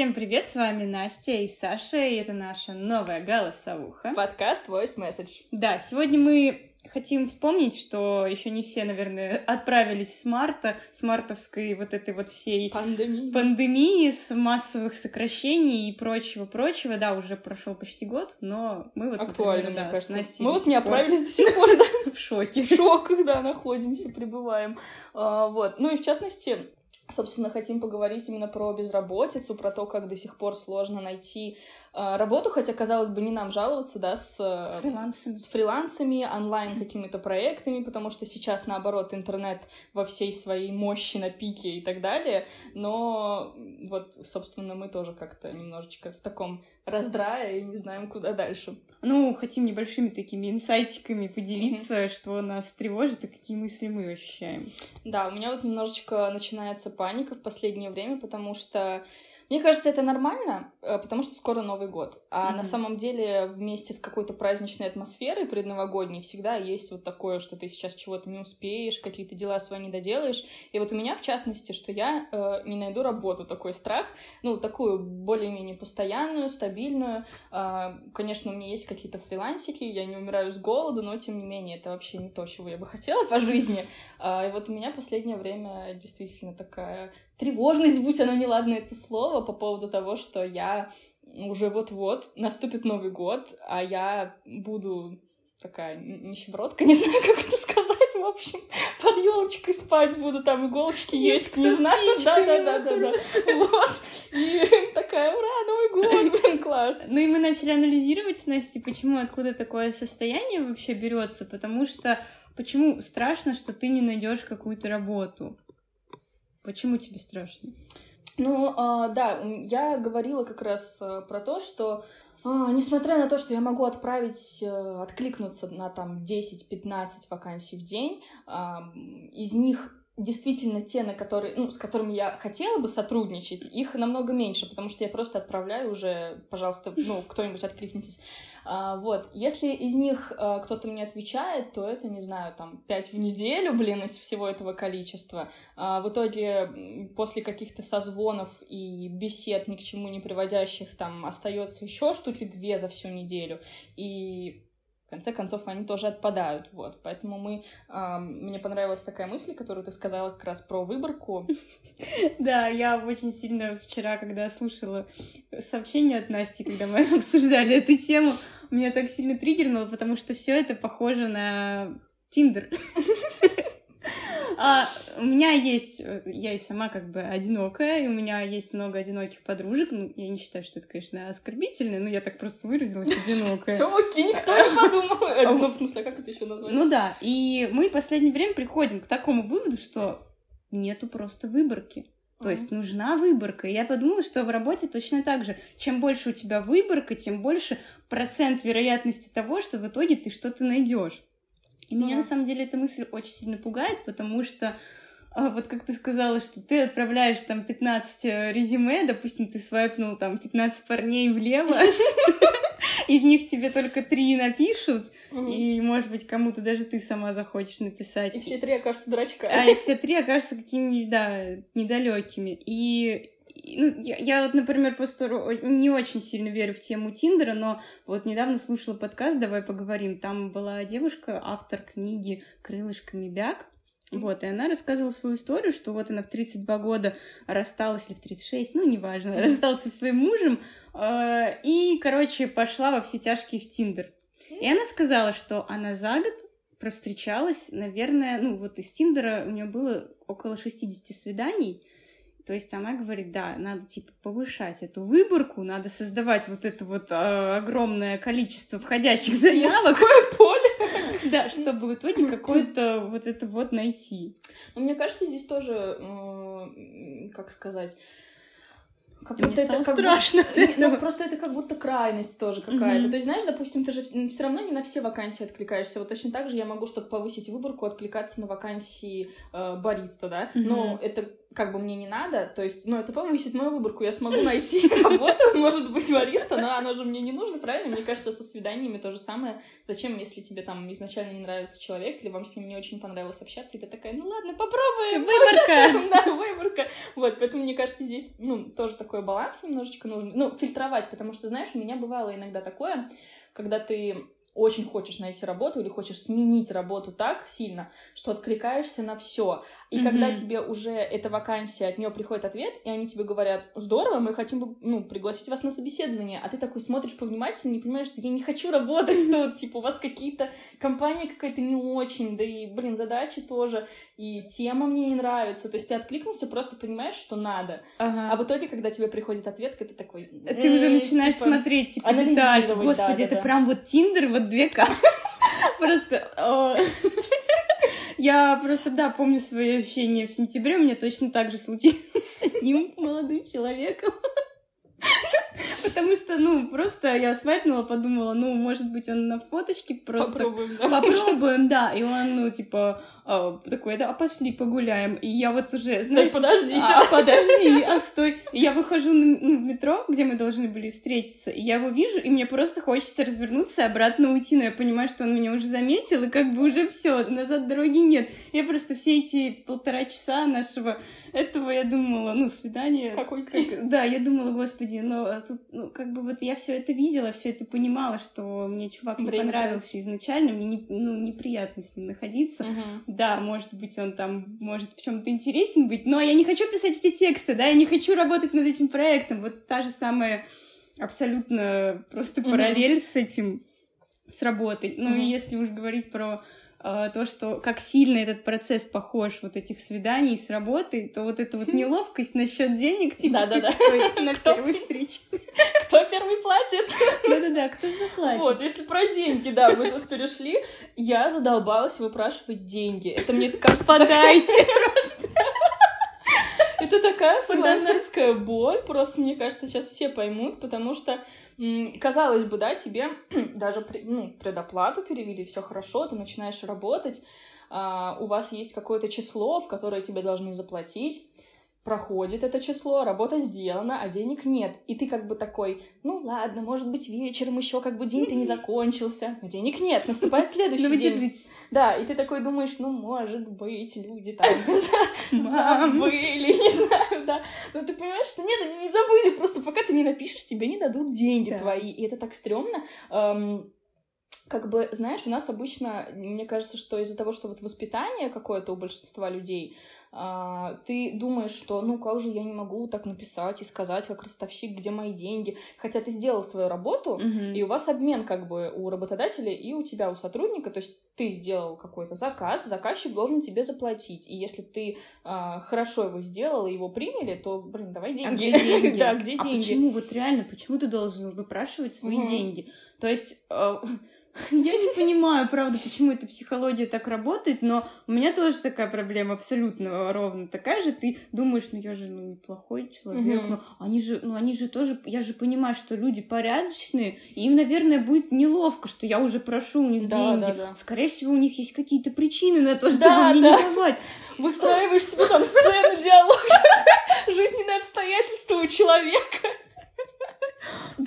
Всем привет, с вами Настя и Саша, и это наша новая голосовуха. Подкаст Voice Message. Да, сегодня мы хотим вспомнить, что еще не все, наверное, отправились с марта, с мартовской вот этой вот всей пандемии, пандемии с массовых сокращений и прочего-прочего. Да, уже прошел почти год, но мы вот... Актуально, например, да, мне кажется. Настей мы вот не отправились до сих пор, да? В шоке. В шоках, да, находимся, пребываем. А, вот. Ну и в частности, Собственно, хотим поговорить именно про безработицу, про то, как до сих пор сложно найти э, работу, хотя, казалось бы, не нам жаловаться, да, с, э, фрилансами. с фрилансами, онлайн какими-то проектами, потому что сейчас, наоборот, интернет во всей своей мощи на пике и так далее, но вот, собственно, мы тоже как-то немножечко в таком раздрае и не знаем, куда дальше. Ну, хотим небольшими такими инсайтиками поделиться, mm-hmm. что нас тревожит и какие мысли мы ощущаем. Да, у меня вот немножечко начинается паника в последнее время, потому что мне кажется, это нормально, э, потому что скоро Новый год. А mm-hmm. на самом деле вместе с какой-то праздничной атмосферой предновогодней всегда есть вот такое, что ты сейчас чего-то не успеешь, какие-то дела свои не доделаешь. И вот у меня, в частности, что я э, не найду работу, такой страх, ну, такую более-менее постоянную, стабильную. Э, конечно, у меня есть какие-то фрилансики, я не умираю с голоду, но, тем не менее, это вообще не то, чего я бы хотела по жизни. Э, и вот у меня последнее время действительно такая тревожность, будь оно неладно это слово, по поводу того, что я уже вот-вот наступит Новый год, а я буду такая нищебродка, не знаю, как это сказать, в общем, под елочкой спать буду, там иголочки есть, не знаю, да-да-да-да-да, вот, и такая, ура, Новый год, класс. Ну и мы начали анализировать с Настей, почему, откуда такое состояние вообще берется, потому что почему страшно, что ты не найдешь какую-то работу. Почему тебе страшно? Ну, а, да, я говорила как раз а, про то, что а, несмотря на то, что я могу отправить, а, откликнуться на там 10-15 вакансий в день, а, из них действительно те, на которые, ну, с которыми я хотела бы сотрудничать, их намного меньше, потому что я просто отправляю уже, пожалуйста, ну, кто-нибудь откликнитесь. А, вот, если из них а, кто-то мне отвечает, то это, не знаю, там, пять в неделю, блин, из всего этого количества. А, в итоге, после каких-то созвонов и бесед, ни к чему не приводящих, там, остается еще штуки две за всю неделю. И в конце концов они тоже отпадают, вот. Поэтому мы... Э, мне понравилась такая мысль, которую ты сказала как раз про выборку. Да, я очень сильно вчера, когда слушала сообщение от Насти, когда мы обсуждали эту тему, меня так сильно триггернуло, потому что все это похоже на Тиндер. А, у меня есть, э, я и сама как бы одинокая, и у меня есть много одиноких подружек. Ну, я не считаю, что это, конечно, оскорбительно, но я так просто выразилась одинокая. Все окей, никто не подумал. Ну, в смысле, а как это еще назвать? Ну да, и мы в последнее время приходим к такому выводу, что нету просто выборки. То есть нужна выборка. И я подумала, что в работе точно так же. Чем больше у тебя выборка, тем больше процент вероятности того, что в итоге ты что-то найдешь. И меня на самом деле эта мысль очень сильно пугает, потому что а вот как ты сказала, что ты отправляешь там 15 э, резюме, допустим, ты свайпнул там 15 парней влево, из них тебе только три напишут, и, может быть, кому-то даже ты сама захочешь написать. И все три окажутся дурачками. А, и все три окажутся какими-нибудь, да, недалекими. И ну, я, я вот, например, просто не очень сильно верю в тему Тиндера, но вот недавно слушала подкаст «Давай поговорим». Там была девушка, автор книги «Крылышками бяг», вот, и она рассказывала свою историю, что вот она в 32 года рассталась, или в 36, ну, неважно, рассталась со своим мужем, э, и, короче, пошла во все тяжкие в Тиндер. И она сказала, что она за год провстречалась, наверное, ну, вот из Тиндера у нее было около 60 свиданий, то есть она говорит, да, надо типа повышать эту выборку, надо создавать вот это вот э, огромное количество входящих заявок. Мужское поле. Да, чтобы в итоге какое-то вот это вот найти. Но мне кажется, здесь тоже, как сказать, как Мне будто это как страшно. Будто, ну, просто это как будто крайность тоже какая-то. Mm-hmm. То есть, знаешь, допустим, ты же все равно не на все вакансии откликаешься. Вот точно так же я могу, чтобы повысить выборку, откликаться на вакансии э, бариста, да. Mm-hmm. Но это как бы мне не надо, то есть, ну, это повысит мою выборку, я смогу найти работу, может быть, бариста, но оно же мне не нужно, правильно? Мне кажется, со свиданиями то же самое. Зачем, если тебе там изначально не нравится человек, или вам с ним не очень понравилось общаться, и ты такая, ну ладно, попробуем, выборка. Да, выборка. Вот, поэтому, мне кажется, здесь, ну, тоже такой баланс немножечко нужно, ну, фильтровать, потому что, знаешь, у меня бывало иногда такое, когда ты очень хочешь найти работу или хочешь сменить работу так сильно, что откликаешься на все. И mm-hmm. когда тебе уже эта вакансия, от нее приходит ответ, и они тебе говорят, здорово, мы хотим ну, пригласить вас на собеседование, а ты такой смотришь повнимательнее и понимаешь, я не хочу работать тут, типа у вас какие-то компания какая-то не очень, да и, блин, задачи тоже, и тема мне не нравится. То есть ты откликнулся, просто понимаешь, что надо. Ага. А в итоге, когда тебе приходит ответ, ты такой... Ты уже начинаешь типа, смотреть, типа, детальки. Господи, это прям вот Тиндер, вот две к Просто... Я просто, да, помню свои ощущения в сентябре. У меня точно так же случилось с одним молодым человеком. Потому что, ну, просто я свайпнула, подумала, ну, может быть, он на фоточке просто... Попробуем, да? Попробуем, да. И он, ну, типа, а, такой, да, а пошли погуляем. И я вот уже, знаешь... Да, подождите. А, подожди, а стой. И я выхожу на, ну, в метро, где мы должны были встретиться, и я его вижу, и мне просто хочется развернуться и обратно уйти, но я понимаю, что он меня уже заметил, и как бы уже все, назад дороги нет. Я просто все эти полтора часа нашего этого, я думала, ну, свидание... Как уйти? Как, да, я думала, господи, но тут, ну, как бы вот я все это видела, все это понимала, что мне чувак не Время понравился тратить. изначально, мне не, ну, неприятно с ним находиться. Угу. Да, может быть, он там может в чем-то интересен быть, но я не хочу писать эти тексты, да, я не хочу работать над этим проектом. Вот та же самая абсолютно просто параллель угу. с этим, с работой. Ну, угу. и если уж говорить про то, что как сильно этот процесс похож вот этих свиданий с работой, то вот эта вот неловкость насчет денег, типа, Да-да-да. на первой встрече. Кто первый платит? Да-да-да, кто же заплатит? Вот, если про деньги, да, мы тут перешли, я задолбалась выпрашивать деньги. Это мне кажется... Подайте! Это такая фрилансерская боль, просто, мне кажется, сейчас все поймут, потому что казалось бы, да, тебе даже ну, предоплату перевели, все хорошо, ты начинаешь работать, а, у вас есть какое-то число, в которое тебе должны заплатить, проходит это число, работа сделана, а денег нет. И ты как бы такой, ну ладно, может быть, вечером еще как бы день-то не закончился, но денег нет, наступает следующий ну, день. Да, и ты такой думаешь, ну, может быть, люди там забыли, не знаю, да. Но ты понимаешь, что нет, они не забыли, просто пока ты не напишешь, тебе не дадут деньги твои. И это так стрёмно как бы, знаешь, у нас обычно, мне кажется, что из-за того, что вот воспитание какое-то у большинства людей, а, ты думаешь, что ну как же я не могу так написать и сказать, как ростовщик, где мои деньги. Хотя ты сделал свою работу, mm-hmm. и у вас обмен как бы у работодателя и у тебя, у сотрудника. То есть ты сделал какой-то заказ, заказчик должен тебе заплатить. И если ты а, хорошо его сделал и его приняли, то, блин, давай деньги. А где деньги? да, где а деньги? почему? Вот реально, почему ты должен выпрашивать свои деньги? То есть... Я не понимаю, правда, почему эта психология так работает, но у меня тоже такая проблема абсолютно ровно такая же. Ты думаешь, ну я же ну, неплохой человек, но они же, ну они же тоже, я же понимаю, что люди порядочные, и им, наверное, будет неловко, что я уже прошу у них да, деньги. Да, да. Скорее всего, у них есть какие-то причины на то, чтобы да, мне да. не давать. Выстраиваешь себе там сцену диалога, жизненные обстоятельства у человека.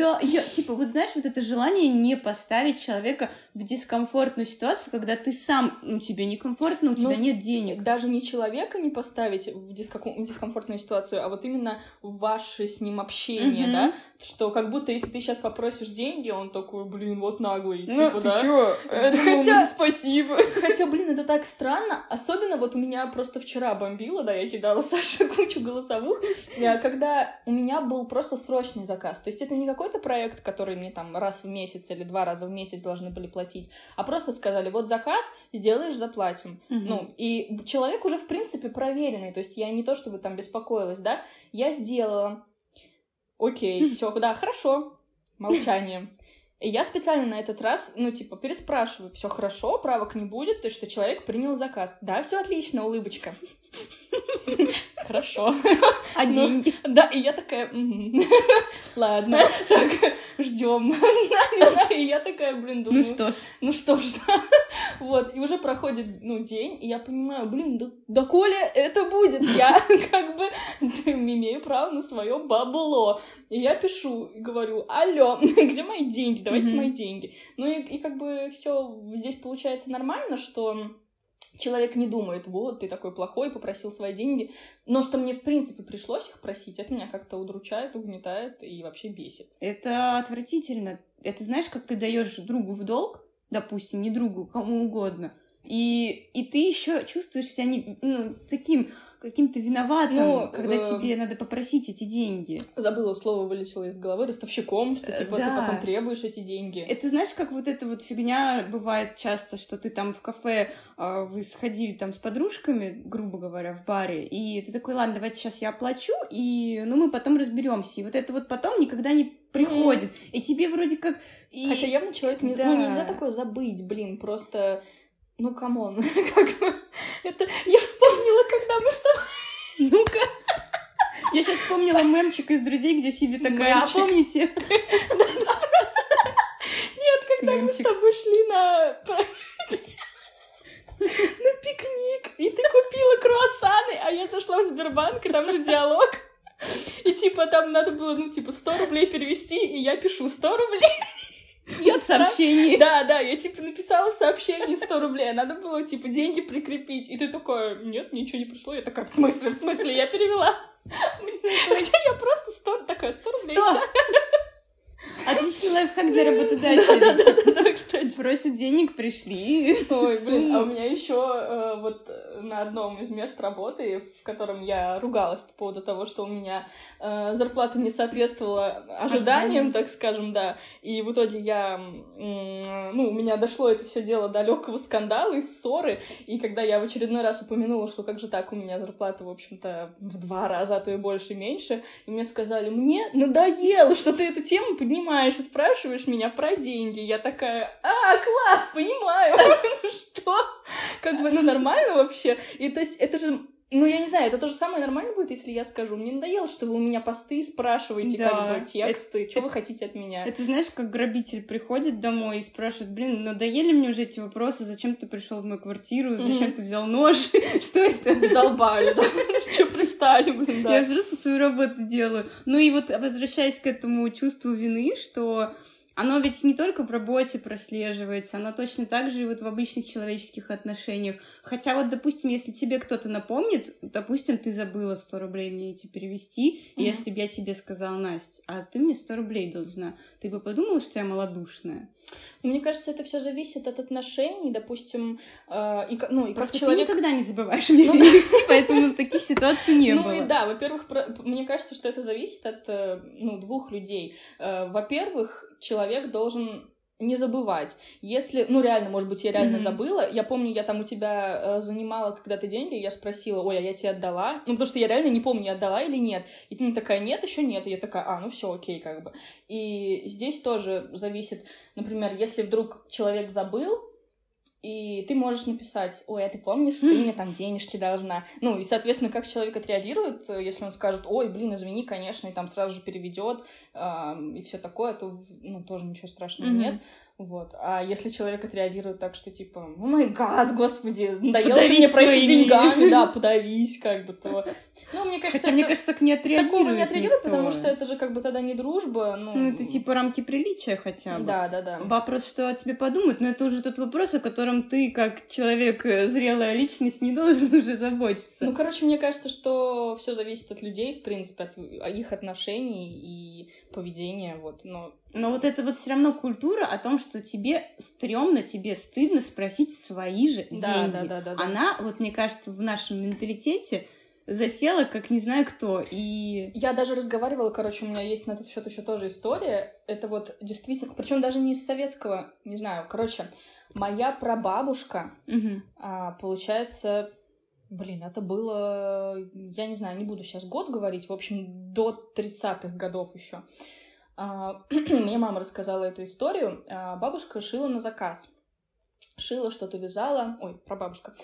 Да, я, типа, вот знаешь, вот это желание не поставить человека в дискомфортную ситуацию, когда ты сам, ну, тебе некомфортно, у тебя ну, нет денег. Даже не человека не поставить в, диском... в дискомфортную ситуацию, а вот именно ваше с ним общение, mm-hmm. да, что как будто если ты сейчас попросишь деньги, он такой, блин, вот наглый, ну, типа, ты да. Чё? Это, хотя, спасибо. Хотя, блин, это так странно, особенно вот у меня просто вчера бомбило, да, я кидала Саше кучу голосовых, когда у меня был просто срочный заказ, то есть это не какой-то проект, который мне там раз в месяц или два раза в месяц должны были платить, а просто сказали, вот заказ, сделаешь, заплатим. Угу. Ну, и человек уже, в принципе, проверенный, то есть я не то чтобы там беспокоилась, да, я сделала, окей, все, да, хорошо, молчание. И я специально на этот раз, ну, типа, переспрашиваю, все хорошо, правок не будет, то есть, что человек принял заказ. Да, все отлично, улыбочка. Хорошо. А ну, деньги? Да, и я такая, ладно, так, ждем. И я такая, блин, думаю. Ну что ж. Ну что ж, Вот, и уже проходит, ну, день, и я понимаю, блин, да, да Коля это будет, я как бы имею право на свое бабло. И я пишу и говорю, алло, где мои деньги, давайте mm-hmm. мои деньги. Ну и, и как бы все здесь получается нормально, что человек не думает, вот, ты такой плохой, попросил свои деньги. Но что мне, в принципе, пришлось их просить, это меня как-то удручает, угнетает и вообще бесит. Это отвратительно. Это знаешь, как ты даешь другу в долг, допустим, не другу, кому угодно, и, и ты еще чувствуешь себя не, ну, таким каким-то виноватым, ну, когда э... тебе надо попросить эти деньги. Забыла, слово вылетело из головы, ростовщиком, что типа да. ты потом требуешь эти деньги. Это знаешь, как вот эта вот фигня бывает часто, что ты там в кафе, э, вы сходили там с подружками, грубо говоря, в баре, и ты такой, ладно, давайте сейчас я оплачу, и ну мы потом разберемся. И вот это вот потом никогда не приходит. Mm. И тебе вроде как... И... Хотя явно человек не... Да. Ну, нельзя такое забыть, блин, просто ну, come on, как бы... Это я вспомнила, когда мы с тобой... Ну-ка. Я сейчас вспомнила мемчик из «Друзей», где Фиби такая, а помните? Нет, когда мы с тобой шли на... на пикник, и ты купила круассаны, а я зашла в Сбербанк, и там же диалог. И типа там надо было, ну, типа, 100 рублей перевести, и я пишу 100 рублей. Я сообщение. Да, да, я типа написала сообщение 100 рублей, а надо было типа деньги прикрепить. И ты такая, нет, ничего не пришло. Я такая, в смысле, в смысле, я перевела. Хотя я просто 100, такая, 100 рублей, все. Отличный лайфхак для работодателя. Да, кстати. Просят денег, пришли. Ой, блин, а у меня еще э, вот на одном из мест работы, в котором я ругалась по поводу того, что у меня э, зарплата не соответствовала ожиданиям, так скажем, да. И в итоге я, ну, у меня дошло это все дело до легкого скандала и ссоры. И когда я в очередной раз упомянула, что как же так, у меня зарплата, в общем-то, в два раза, а то и больше, меньше, и мне сказали, мне надоело, что ты эту тему поднимаешь и спрашиваешь меня про деньги. Я такая, а, класс, понимаю. Что? Как бы, ну, нормально вообще? И то есть это же ну, я не знаю, это тоже самое нормально будет, если я скажу. Мне надоело, что вы у меня посты спрашиваете, да, как бы тексты, это, что это, вы хотите от меня. Это знаешь, как грабитель приходит домой и спрашивает, блин, надоели мне уже эти вопросы, зачем ты пришел в мою квартиру, зачем ты взял нож, что это? Задолбали, да? Что пристали, блин, да. Я просто свою работу делаю. Ну и вот возвращаясь к этому чувству вины, что оно ведь не только в работе прослеживается, оно точно так же и вот в обычных человеческих отношениях. Хотя вот, допустим, если тебе кто-то напомнит, допустим, ты забыла 100 рублей мне эти перевести, mm-hmm. и если бы я тебе сказала, Настя, а ты мне 100 рублей должна, ты бы подумала, что я малодушная? Мне кажется, это все зависит от отношений, допустим, э, и, ну, и Просто как человек... ты никогда не забываешь мне ну, перевести, поэтому таких ситуаций не было. Ну и да, во-первых, мне кажется, что это зависит от, э, ну, двух людей. Э, во-первых, человек должен не забывать. Если, ну реально, может быть, я реально mm-hmm. забыла. Я помню, я там у тебя э, занимала когда-то деньги, я спросила, ой, а я тебе отдала? Ну, потому что я реально не помню, я отдала или нет. И ты мне такая, нет, еще нет. И я такая, а, ну все, окей, как бы. И здесь тоже зависит, например, если вдруг человек забыл, и ты можешь написать, ой, а ты помнишь, ты мне там денежки должна. Ну, и, соответственно, как человек отреагирует, если он скажет, ой, блин, извини, конечно, и там сразу же переведет, э, и все такое, то, ну, тоже ничего страшного mm-hmm. нет. Вот. А если человек отреагирует так, что типа, о май гад, господи, надоело ты мне пройти деньгами, да, подавись, как бы, то... Ну, мне кажется, Хотя, это... мне кажется, так не отреагирует Такого не отреагирует, никто. потому что это же как бы тогда не дружба, ну... Ну, это типа рамки приличия хотя бы. Да, да, да. Вопрос, что о тебе подумают, но это уже тот вопрос, о котором ты, как человек, э, зрелая личность, не должен уже заботиться. Ну, короче, мне кажется, что все зависит от людей, в принципе, от их отношений и поведения, вот, но но вот это вот все равно культура о том, что тебе стрёмно, тебе стыдно спросить свои же да, деньги. Да, да, да, да. Она, вот мне кажется, в нашем менталитете засела, как не знаю кто. И я даже разговаривала, короче, у меня есть на этот счет еще тоже история. Это вот действительно, причем даже не из советского, не знаю, короче, моя прабабушка, угу. а, получается, блин, это было, я не знаю, не буду сейчас год говорить, в общем, до 30-х годов еще. А, мне мама рассказала эту историю. А, бабушка шила на заказ. Шила, что-то вязала. Ой, прабабушка.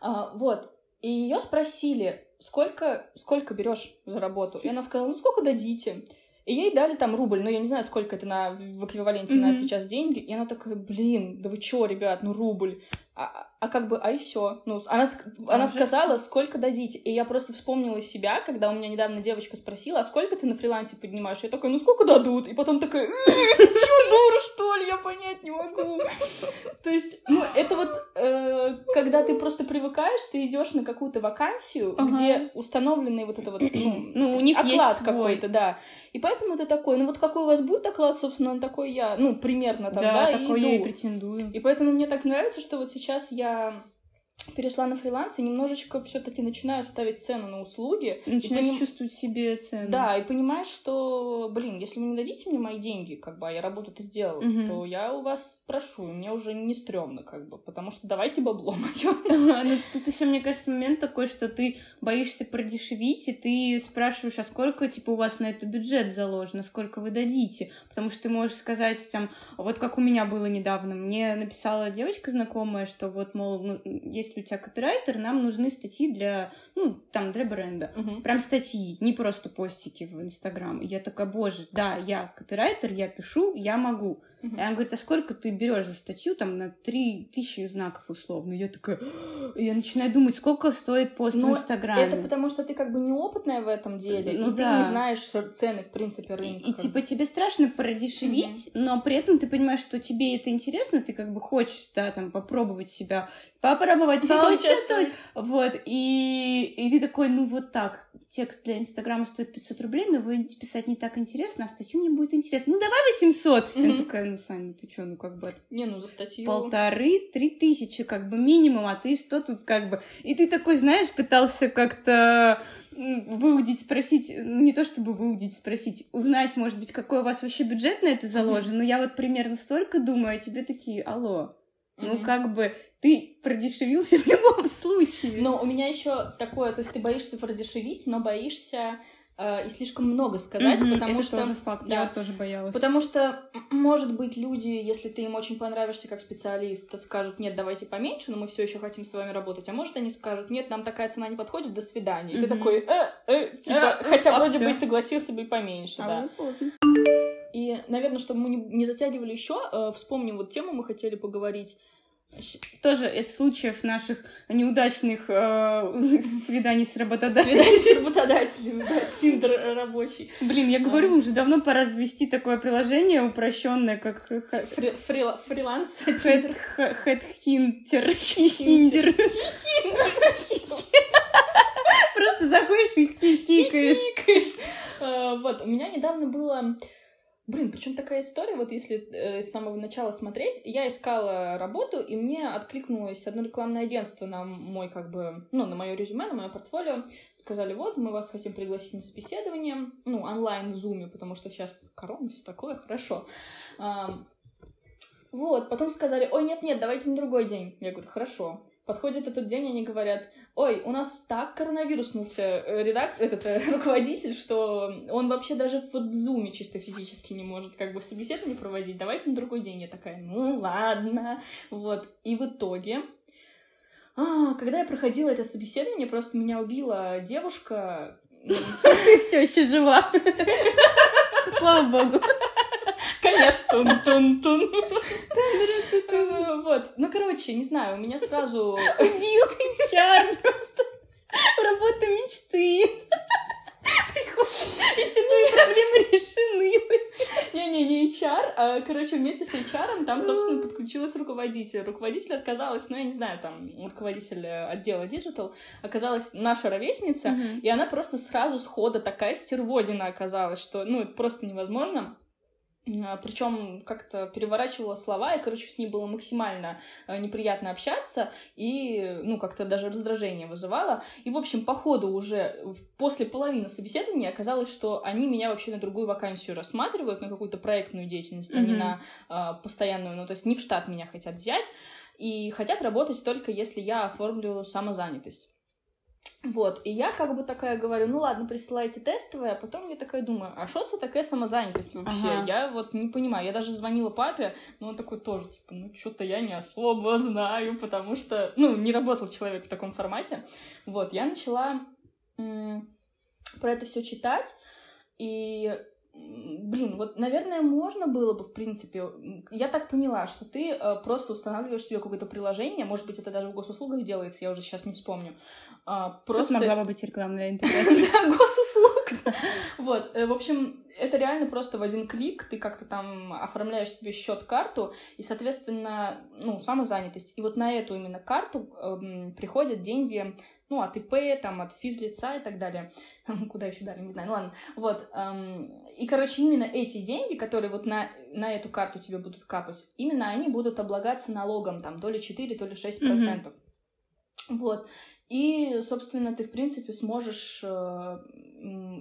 А, вот. И ее спросили, сколько, сколько берешь за работу? И она сказала, ну сколько дадите? И ей дали там рубль, но я не знаю, сколько это на, в эквиваленте mm-hmm. на сейчас деньги. И она такая, блин, да вы чё, ребят, ну рубль. а, а как бы, а и все. Ну, она, она сказала, сколько дадите. И я просто вспомнила себя, когда у меня недавно девочка спросила, а сколько ты на фрилансе поднимаешь? Я такая, ну сколько дадут? И потом такая, чего, дура, что ли? Я понять не могу. То есть, ну, это вот, э, когда ты просто привыкаешь, ты идешь на какую-то вакансию, где установленный вот это вот, ну, ну у них оклад какой-то, да. И поэтому ты такой, ну вот какой у вас будет оклад, собственно, такой я, ну, примерно там, да, такой я и претендую. И поэтому мне так нравится, что вот сейчас я um, перешла на фриланс и немножечко все-таки начинаю ставить цену на услуги. Начинаешь поним... чувствовать себе цену. Да, и понимаешь, что, блин, если вы не дадите мне мои деньги, как бы, а я работу-то сделала, угу. то я у вас прошу, мне уже не стрёмно, как бы, потому что давайте бабло мое. Ну, тут еще, мне кажется, момент такой, что ты боишься продешевить, и ты спрашиваешь, а сколько, типа, у вас на это бюджет заложено, сколько вы дадите? Потому что ты можешь сказать, там, вот как у меня было недавно, мне написала девочка знакомая, что вот, мол, ну, есть если у тебя копирайтер, нам нужны статьи для, ну, там, для бренда. Угу. Прям статьи, не просто постики в Инстаграм. И я такая, боже, да, я копирайтер, я пишу, я могу. Uh-huh. И она говорит, а сколько ты берешь за статью там на 3000 знаков условно? И я такая, я начинаю думать, сколько стоит пост Но в Инстаграме. Это потому, что ты как бы неопытная в этом деле, ну, и да. ты не знаешь цены, в принципе, рынка. И, и типа тебе страшно продешевить, uh-huh. но при этом ты понимаешь, что тебе это интересно, ты как бы хочешь, да, там, попробовать себя, попробовать поучаствовать. Вот, и, и ты такой, ну вот так, текст для Инстаграма стоит 500 рублей, но вы писать не так интересно, а статью мне будет интересно. Ну давай 800! Uh-huh. Я такая, ну, Саня, ты чё, ну, как бы... Не, ну, за статью... Полторы-три тысячи, как бы, минимум, а ты что тут, как бы... И ты такой, знаешь, пытался как-то выудить, спросить, ну, не то чтобы выудить, спросить, узнать, может быть, какой у вас вообще бюджет на это заложен, mm-hmm. но я вот примерно столько думаю, а тебе такие, алло, mm-hmm. ну, как бы, ты продешевился в любом случае. Но у меня еще такое, то есть ты боишься продешевить, но боишься Э, и слишком много сказать, mm-hmm, потому это что тоже факт, да, я тоже боялась. Потому что может быть люди, если ты им очень понравишься как специалист, скажут нет, давайте поменьше, но мы все еще хотим с вами работать, а может они скажут нет, нам такая цена не подходит, до свидания. Mm-hmm. И ты такой, э, э, типа, э, хотя а вроде всё. бы и согласился бы и поменьше, а да. Поздно. И, наверное, чтобы мы не, не затягивали еще, э, вспомним вот тему мы хотели поговорить тоже из случаев наших неудачных э, свиданий с работодателем. Свиданий с работодателем, да, Тиндер рабочий. Блин, я говорю, а. уже давно пора завести такое приложение упрощенное, как Фри фрила фриланс. Хедхинтер. Хиндер. Просто заходишь и хихикаешь. А, вот, у меня недавно было Блин, причем такая история, вот если э, с самого начала смотреть, я искала работу, и мне откликнулось одно рекламное агентство на мой, как бы, ну, на мое резюме, на мое портфолио. Сказали, вот, мы вас хотим пригласить на собеседование, ну, онлайн в зуме, потому что сейчас корона, все такое, хорошо. А, вот, потом сказали, ой, нет-нет, давайте на другой день. Я говорю, хорошо. Подходит этот день, они говорят, ой, у нас так коронавируснулся э, редактор, этот э, руководитель, что он вообще даже в зуме чисто физически не может как бы собеседование проводить, давайте на другой день. Я такая, ну ладно, вот. И в итоге, а, когда я проходила это собеседование, просто меня убила девушка. Ты все еще жива. Слава богу. Конец тун-тун-тун. Вот. Ну, короче, не знаю, у меня сразу... Убил HR просто. Работа мечты. И все твои проблемы решены. Не-не, не HR, а, короче, вместе с HR там, собственно, подключилась руководитель. Руководитель отказалась, ну, я не знаю, там, руководитель э, отдела Digital оказалась наша ровесница, и она просто сразу схода такая стервозина оказалась, что, ну, это просто невозможно. А, Причем как-то переворачивала слова, и, короче, с ней было максимально э, неприятно общаться, и, ну, как-то даже раздражение вызывало. И, в общем, по ходу уже после половины собеседования оказалось, что они меня вообще на другую вакансию рассматривают, на какую-то проектную деятельность, mm-hmm. а не на э, постоянную, ну, то есть не в штат меня хотят взять, и хотят работать только если я оформлю самозанятость. Вот, и я как бы такая говорю, ну ладно, присылайте тестовые, а потом я такая думаю, а что это такая самозанятость вообще? Ага. Я вот не понимаю, я даже звонила папе, но он такой тоже, типа, ну что-то я не особо знаю, потому что, ну, не работал человек в таком формате. Вот, я начала м- про это все читать, и блин, вот, наверное, можно было бы, в принципе, я так поняла, что ты э, просто устанавливаешь себе какое-то приложение, может быть, это даже в госуслугах делается, я уже сейчас не вспомню. Э, просто... Тут могла бы быть рекламная интеграция. Госуслуг. Вот, э, в общем, это реально просто в один клик, ты как-то там оформляешь себе счет-карту, и, соответственно, ну, самозанятость. И вот на эту именно карту э, приходят деньги ну, от ИП, там, от физлица и так далее. Куда еще далее, не знаю, ну ладно. Вот, эм, и, короче, именно эти деньги, которые вот на, на эту карту тебе будут капать, именно они будут облагаться налогом, там, то ли 4, то ли 6 процентов. Mm-hmm. Вот. И, собственно, ты, в принципе, сможешь э,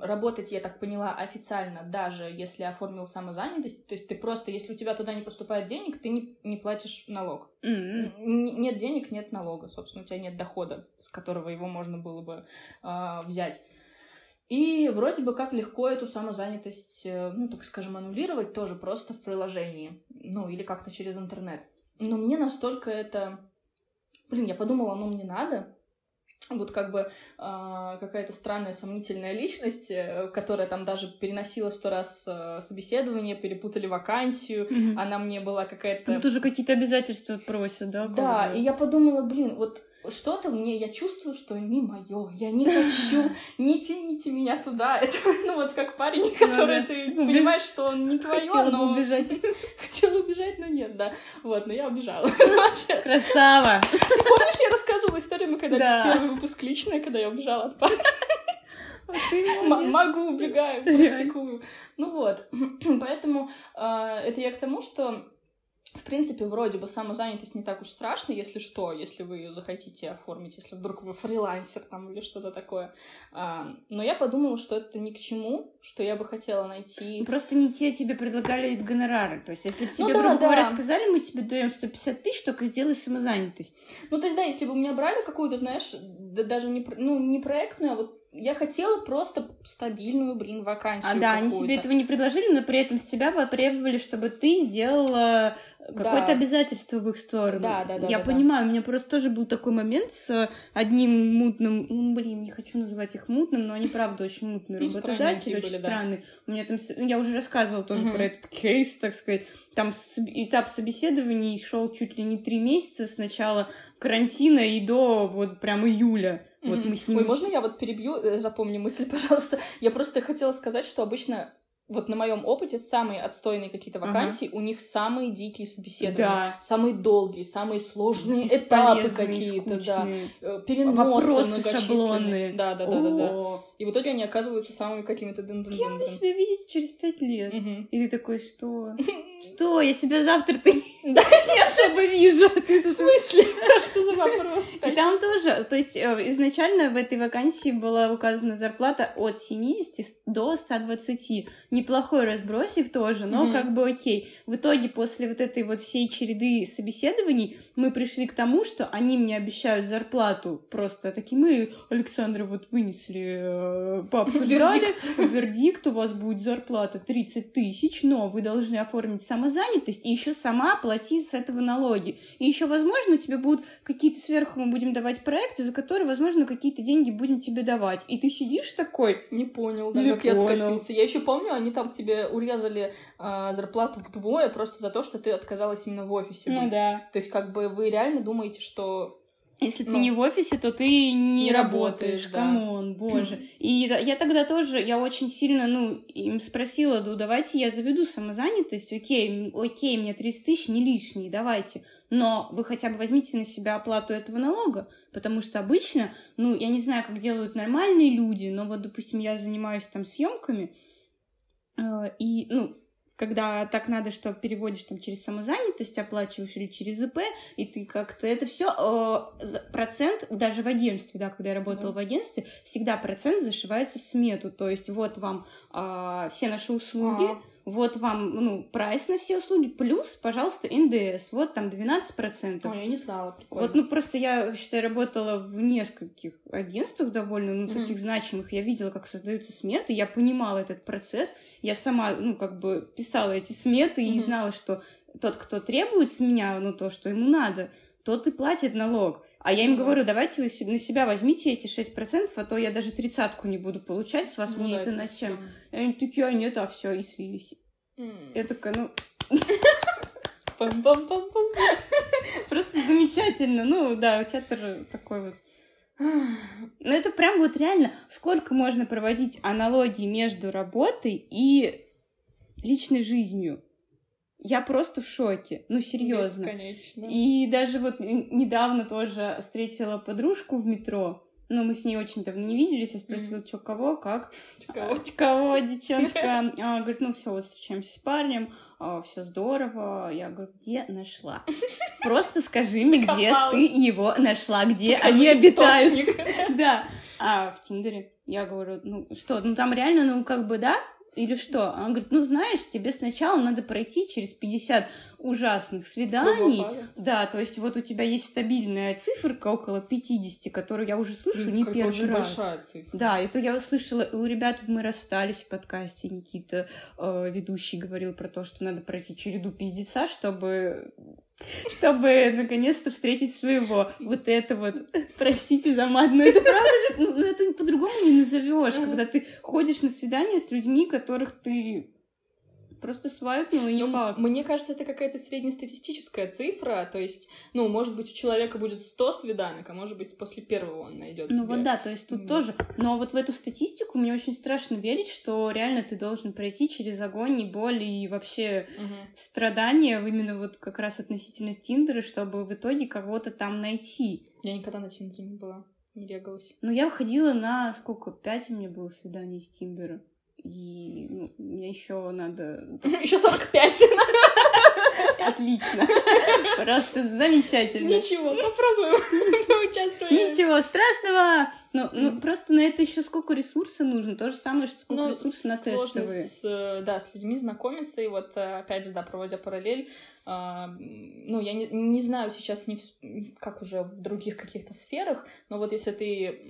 работать, я так поняла, официально, даже если оформил самозанятость. То есть ты просто, если у тебя туда не поступает денег, ты не, не платишь налог. Mm-hmm. Нет денег, нет налога. Собственно, у тебя нет дохода, с которого его можно было бы э, взять. И вроде бы как легко эту самозанятость, э, ну, так скажем, аннулировать тоже просто в приложении. Ну, или как-то через интернет. Но мне настолько это... Блин, я подумала, ну, мне надо, вот как бы э, какая-то странная сомнительная личность, э, которая там даже переносила сто раз э, собеседование, перепутали вакансию, mm-hmm. она мне была какая-то... Ну, тоже какие-то обязательства просят, да? Да, и я подумала, блин, вот что-то мне, я чувствую, что не мое, я не хочу, не тяните меня туда. Это, ну, вот как парень, который ты понимаешь, что он не твое, но... убежать. Хотела убежать, но нет, да. Вот, но я убежала. Красава! Помнишь, я рассказывала историю, мы когда первый выпуск личная, когда я убежала от парня? Могу, убегаю, практикую. Ну вот, поэтому а, это я к тому, что в принципе, вроде бы самозанятость не так уж страшно, если что, если вы ее захотите оформить, если вдруг вы фрилансер там или что-то такое. А, но я подумала, что это ни к чему, что я бы хотела найти... Ну, просто не те тебе предлагали гонорары. То есть, если бы ну тебе, ну, да, грубо да. говоря, сказали, мы тебе даем 150 тысяч, только сделай самозанятость. Ну, то есть, да, если бы у меня брали какую-то, знаешь, да, даже не, ну, не проектную, а вот я хотела просто стабильную, блин, вакансию. А да, они тебе этого не предложили, но при этом с тебя потребовали, чтобы ты сделала какое-то да. обязательство в их сторону. Да, да, да. Я да, понимаю, да. у меня просто тоже был такой момент с одним мутным, ну, блин, не хочу называть их мутным, но они правда очень мутные ну, работодатели, очень были, странные. Да. У меня там, ну, я уже рассказывала тоже угу. про этот кейс, так сказать. Там этап собеседований шел чуть ли не три месяца с начала карантина и до вот прям июля. Вот мы с ним... Ой, можно я вот перебью, э, запомни мысль, пожалуйста? Я просто хотела сказать, что обычно вот на моем опыте самые отстойные какие-то вакансии, ага. у них самые дикие собеседования, да. самые долгие, самые сложные этапы какие-то, да, э, переносы Вопросы шаблонные. Да, да, да, да, да. И в итоге они оказываются самыми какими-то Кем вы себя видите через пять лет? Угу. И ты такой, что? Что? Я себя завтра ты не особо вижу. В смысле? Что за вопрос? И там тоже, то есть э, изначально в этой вакансии была указана зарплата от 70 до 120 неплохой разбросик тоже, но mm-hmm. как бы окей. В итоге после вот этой вот всей череды собеседований мы пришли к тому, что они мне обещают зарплату просто такие, мы, Александра, вот вынесли, э, пообсуждали, вердикт. вердикт, у вас будет зарплата 30 тысяч, но вы должны оформить самозанятость и еще сама платить с этого налоги. И еще, возможно, тебе будут какие-то сверху мы будем давать проекты, за которые, возможно, какие-то деньги будем тебе давать. И ты сидишь такой... Не понял, да, не как понял. я скатился. Я еще помню, они там тебе урезали э, зарплату вдвое просто за то, что ты отказалась именно в офисе ну, быть. да. То есть, как бы вы реально думаете, что если ну, ты не в офисе, то ты не, не работаешь. Come on, да. боже. И я тогда тоже, я очень сильно, ну, им спросила, ну, давайте я заведу самозанятость, окей, окей, мне 30 тысяч не лишние, давайте. Но вы хотя бы возьмите на себя оплату этого налога, потому что обычно, ну, я не знаю, как делают нормальные люди, но вот, допустим, я занимаюсь там съемками, Э, и, ну, когда так надо, что переводишь там через самозанятость, оплачиваешь или через ИП, и ты как-то это все э, процент даже в агентстве, да, когда я работала да. в агентстве, всегда процент зашивается в смету, то есть вот вам э, все наши услуги. А-а вот вам, ну, прайс на все услуги, плюс, пожалуйста, НДС, вот там 12%. Ой, я не знала, прикольно. Вот, ну, просто я, считаю, работала в нескольких агентствах довольно, ну, mm-hmm. таких значимых, я видела, как создаются сметы, я понимала этот процесс, я сама, ну, как бы писала эти сметы mm-hmm. и знала, что тот, кто требует с меня, ну, то, что ему надо, тот и платит налог. А я им говорю, давайте вы на себя возьмите эти 6%, а то я даже тридцатку не буду получать с вас, ну, мне да, это на чем? И они такие, а нет, а все, и слились. Mm. Я такая, ну... Пам-пам-пам-пам. Просто замечательно. Ну, да, у тебя тоже такой вот ну, это прям вот реально, сколько можно проводить аналогии между работой и личной жизнью. Я просто в шоке, ну серьезно. Бесконечно. И даже вот недавно тоже встретила подружку в метро. Но мы с ней очень давно не виделись. Я спросила, mm-hmm. что, кого, как. Кого, кого девчонка. А, говорит, ну все, вот встречаемся с парнем, а, все здорово. Я говорю, где нашла? Просто скажи мне, где ты его нашла, где они обитают. Да. А в Тиндере я говорю, ну что, ну там реально, ну как бы, да, или что? Он говорит, ну знаешь, тебе сначала надо пройти через 50 ужасных свиданий. Да, то есть вот у тебя есть стабильная циферка около 50, которую я уже слышу не первый очень раз. большая цифра. Да, это я услышала, у ребят мы расстались в подкасте, Никита, э, ведущий, говорил про то, что надо пройти череду пиздеца, чтобы чтобы наконец-то встретить своего. Вот это вот, простите за мат, но это правда же, ну, это по-другому не назовешь, когда ты ходишь на свидание с людьми, которых ты просто свайпнул, и не ну, факт. Мне кажется, это какая-то среднестатистическая цифра, то есть, ну, может быть, у человека будет 100 свиданий, а может быть, после первого он найдет Ну себе. вот да, то есть тут mm. тоже. Но вот в эту статистику мне очень страшно верить, что реально ты должен пройти через огонь и боль и вообще mm-hmm. страдания именно вот как раз относительно Тиндера, чтобы в итоге кого-то там найти. Я никогда на Тиндере не была, не регалась. Ну, я выходила на сколько? Пять у меня было свиданий с Тиндера. И ну, мне еще надо... Еще 45. Отлично. Просто замечательно. Ничего, попробуем поучаствовать. Ничего страшного. Ну, ну просто на это еще сколько ресурса нужно. То же самое, что сколько ну, ресурсов на тестовые. С, э, да, с людьми знакомиться. И вот, э, опять же, да, проводя параллель, а, ну, я не, не знаю сейчас, не в, как уже в других каких-то сферах, но вот если ты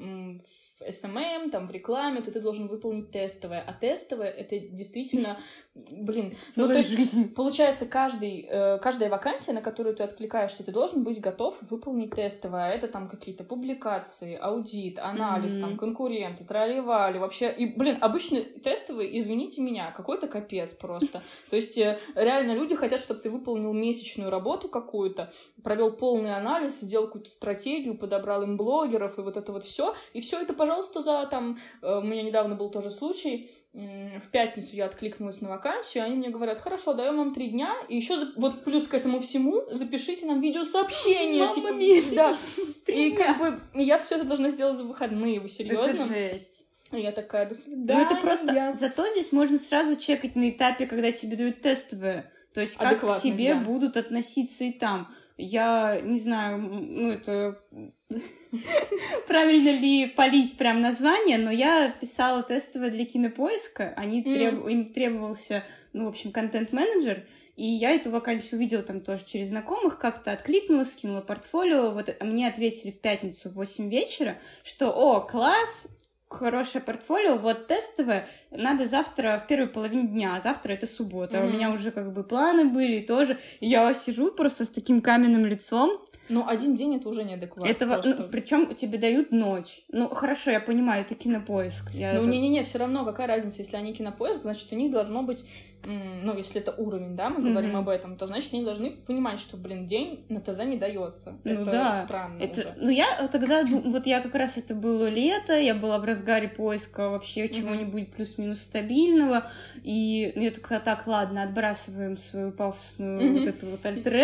в SMM, там, в рекламе, то ты должен выполнить тестовое. А тестовое — это действительно, блин, ну, то есть, получается, каждый, э, каждая вакансия, на которую ты откликаешься, ты должен быть готов выполнить тестовое. А это там какие-то публикации, аудит, анализ, mm-hmm. там, конкуренты, тролливали, вообще. И, блин, обычно тестовые, извините меня, какой-то капец просто. То есть, э, реально люди хотят, чтобы ты выполнил месячную работу какую-то, провел полный анализ, сделал какую-то стратегию, подобрал им блогеров и вот это вот все. И все это, пожалуйста, за там... Э, у меня недавно был тоже случай, в пятницу я откликнулась на вакансию, они мне говорят, хорошо, даем вам три дня, и еще вот плюс к этому всему запишите нам видеосообщение. Мама типа, да. И как бы я все это должна сделать за выходные, вы серьезно? Это жесть. Я такая, до свидания. Ну это просто... Зато здесь можно сразу чекать на этапе, когда тебе дают тестовые. То есть как к тебе да. будут относиться и там. Я не знаю, ну это правильно ли полить прям название, но я писала тестовое для кинопоиска, они треб... им требовался, ну, в общем, контент-менеджер, и я эту вакансию увидела там тоже через знакомых, как-то откликнулась, скинула портфолио. Вот мне ответили в пятницу в 8 вечера, что «О, класс, хорошее портфолио, вот тестовое, надо завтра в первой половине дня, а завтра это суббота, mm-hmm. у меня уже как бы планы были тоже, и я сижу просто с таким каменным лицом, ну, один день это уже неадекватно. Этого, ну, причем тебе дают ночь. Ну, хорошо, я понимаю, это кинопоиск. Я ну, не-не-не, все равно какая разница, если они кинопоиск, значит, у них должно быть ну, если это уровень, да, мы говорим mm-hmm. об этом, то значит, они должны понимать, что, блин, день на ТЗ не дается. Ну, это да. странно это... уже. Ну, я тогда, вот я как раз, это было лето, я была в разгаре поиска вообще mm-hmm. чего-нибудь плюс-минус стабильного, и я такая, так, ладно, отбрасываем свою пафосную mm-hmm. вот эту вот альтер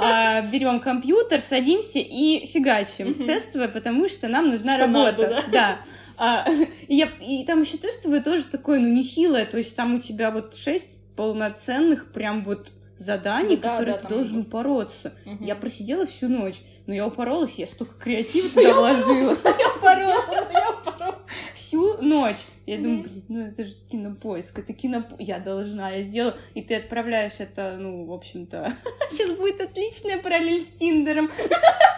а, берем компьютер, садимся и фигачим тестовое, потому что нам нужна работа. Да. А, и, я, и там еще тестовое тоже такое, ну, нехилое, то есть там у тебя вот шесть полноценных прям вот заданий, ну, да, которые да, ты должен вот. бороться. Угу. Я просидела всю ночь, но я упоролась, я столько креатива туда вложила. Я упоролась, я упоролась. Всю ночь. Я думаю, блин, ну это же кинопоиск, это кино... Я должна, я сделаю. И ты отправляешь это, ну, в общем-то... Сейчас будет отличная параллель с Тиндером.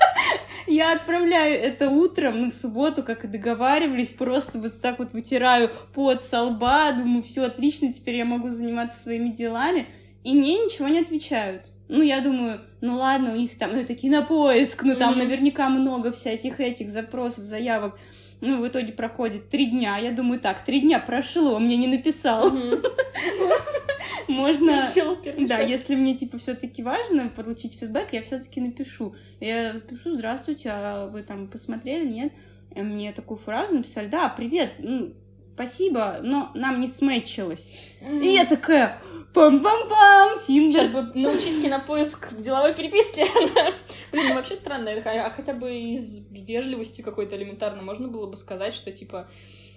Я отправляю это утром, ну, в субботу, как и договаривались, просто вот так вот вытираю пот со лба, думаю, все отлично, теперь я могу заниматься своими делами, и мне ничего не отвечают. Ну, я думаю, ну ладно, у них там, ну, такие на поиск, ну, там наверняка много всяких этих запросов, заявок. Ну, в итоге проходит три дня. Я думаю, так, три дня прошло, мне не написал. Можно... Да, если мне, типа, все таки важно получить фидбэк, я все таки напишу. Я пишу, здравствуйте, а вы там посмотрели, нет? Мне такую фразу написали, да, привет, ну, спасибо, но нам не сметчилось. Mm. И я такая, пам-пам-пам, Тиндер. Сейчас бы научись на поиск деловой переписки. Блин, ну вообще странно. А хотя бы из вежливости какой-то элементарно можно было бы сказать, что типа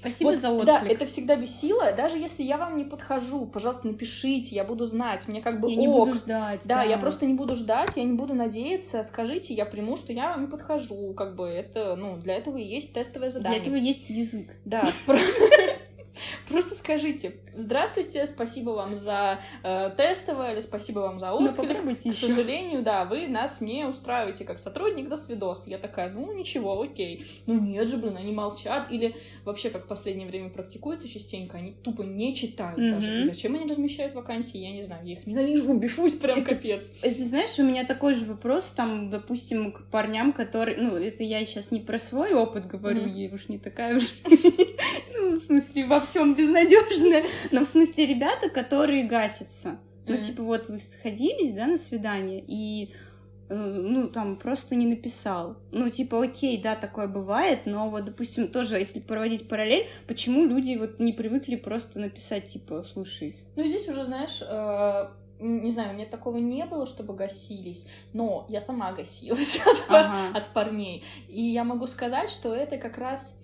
Спасибо вот, за отклик. Да, это всегда бесило. Даже если я вам не подхожу, пожалуйста, напишите, я буду знать. Мне как бы Я ок. не буду ждать. Да, да, я просто не буду ждать, я не буду надеяться. Скажите, я приму, что я вам не подхожу. Как бы это, ну, для этого и есть тестовое задание. Для этого есть язык. Да. Скажите, здравствуйте, спасибо вам за э, тестовое, или спасибо вам за Ну, отклик. попробуйте К еще. сожалению, да, вы нас не устраиваете как сотрудник, до свидос. Я такая, ну ничего, окей. Ну нет же, блин, они молчат. Или вообще, как в последнее время практикуется частенько, они тупо не читают даже. Мгм. И зачем они размещают вакансии, я не знаю. Я их ненавижу, бешусь прям Это- капец. Ты знаешь, у меня такой же вопрос, там, допустим, к парням, которые... Ну, это я сейчас не про свой опыт говорю, Мгм. я уж не такая уж... Ну, в смысле, во всем безнадежная. Но в смысле, ребята, которые гасятся. Ну, Мгм. типа, вот вы сходились, да, на свидание, и э, ну, там, просто не написал. Ну, типа, окей, да, такое бывает, но вот, допустим, тоже, если проводить параллель, почему люди вот не привыкли просто написать, типа, слушай, Ну, здесь уже, знаешь, э, не знаю, у меня такого не было, чтобы гасились, но я сама гасилась от, пар- ага, от парней. И я могу сказать, что это как раз...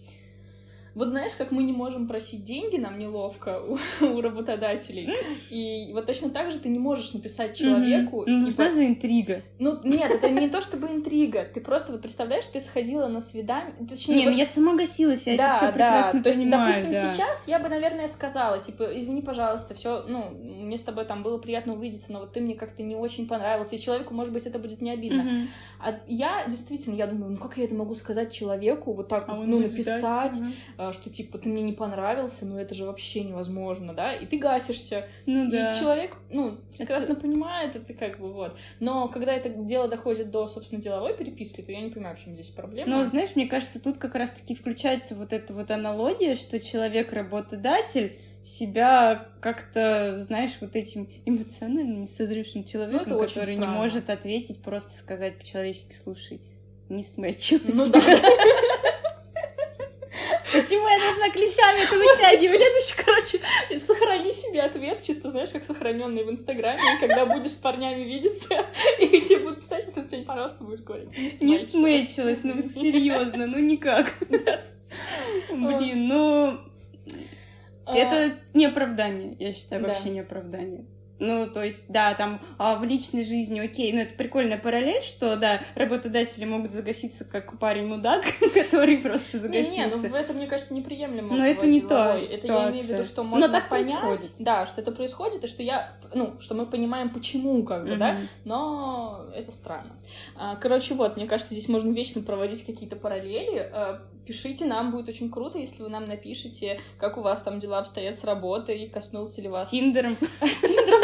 Вот знаешь, как мы не можем просить деньги, нам неловко у, у работодателей. И вот точно так же ты не можешь написать человеку. Ну, типа, нужна же интрига. ну нет, это не то чтобы интрига. Ты просто вот представляешь, ты сходила на свидание, точнее, Не, вот- ну я сама гасилась, я да, это все прекрасно да. То есть, понимаю. допустим, да. сейчас я бы, наверное, сказала, типа, извини, пожалуйста, все, ну, мне с тобой там было приятно увидеться, но вот ты мне как-то не очень понравился, и человеку, может быть, это будет не обидно. Мгм. А я действительно, я думаю, ну как я это могу сказать человеку, вот так А вот, ну, написать, Мгм. А, что типа ты мне не понравился, ну это же вообще невозможно, да, и ты гасишься, Ну и да. человек, ну, прекрасно Это- понимает это как бы вот. Но когда это дело доходит до, собственно, деловой переписки, то я не понимаю, в чем здесь проблема. Но, знаешь, мне кажется, тут как раз-таки включается вот эта вот аналогия, что человек-работодатель себя как-то, знаешь, вот этим эмоционально несозревшим человеком, Ну, который не может ответить, просто сказать по-человечески, слушай, не смечилось. Ну да. Почему я должна клещами это вытягивать? следующий, короче, сохрани себе ответ, чисто, знаешь, как сохраненный в Инстаграме, когда будешь с парнями видеться, и тебе будут писать, если ты, пожалуйста, будешь говорить. Не смечилось, ну серьезно, ну никак. Блин, ну А, это не оправдание, я считаю, вообще не оправдание. Ну, то есть, да, там а, в личной жизни, окей, ну это прикольная параллель, что, да, работодатели могут загаситься как парень-мудак, который просто Не-не, ну загасился. в этом, мне кажется, неприемлемо. Но это не деловой. Это я имею в виду, что Но можно так понять, происходит. да, что это происходит, и что я, ну, что мы понимаем, почему, как бы, да, Мгм. но это странно. А, Короче, вот, мне кажется, здесь можно вечно проводить какие-то параллели. Пишите нам, будет очень круто, если вы нам напишите, как у вас там дела обстоят с работой, коснулся ли С вас Тиндером. с Тиндером.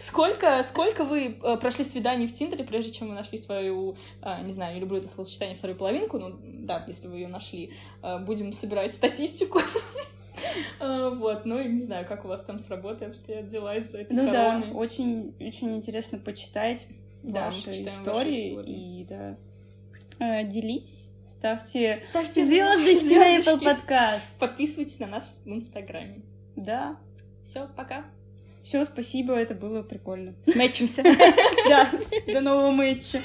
Сколько, сколько вы э, прошли свиданий в Тиндере, прежде чем вы нашли свою, э, не знаю, я люблю это словосочетание, вторую половинку, ну да, если вы ее нашли, Э, будем собирать статистику. Вот, ну и не знаю, как у вас там с работой обстоят дела из-за этой Ну да, очень, очень интересно почитать ваши истории и, да, делитесь, ставьте Ставьте звездочки на Apple. Podcast. Подписывайтесь на нас в Инстаграме. Да. Все, пока. Все, спасибо, это было прикольно. Смечимся. Да, до нового матча.